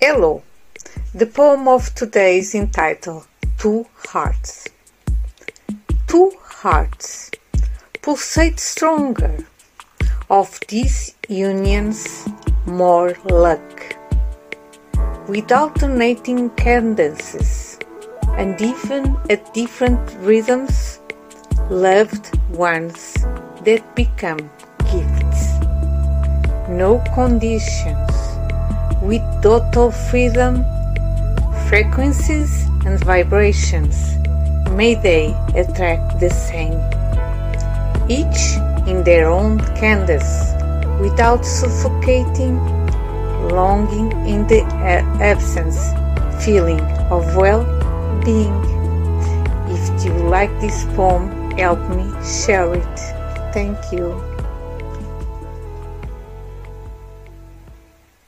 Hello! The poem of today is entitled Two Hearts. Two hearts pulsate stronger, of these unions more luck. With alternating cadences and even at different rhythms, loved ones that become gifts. No conditions with total freedom, frequencies and vibrations, may they attract the same, each in their own canvas, without suffocating, longing in the absence, feeling of well-being. If you like this poem, help me share it. Thank you.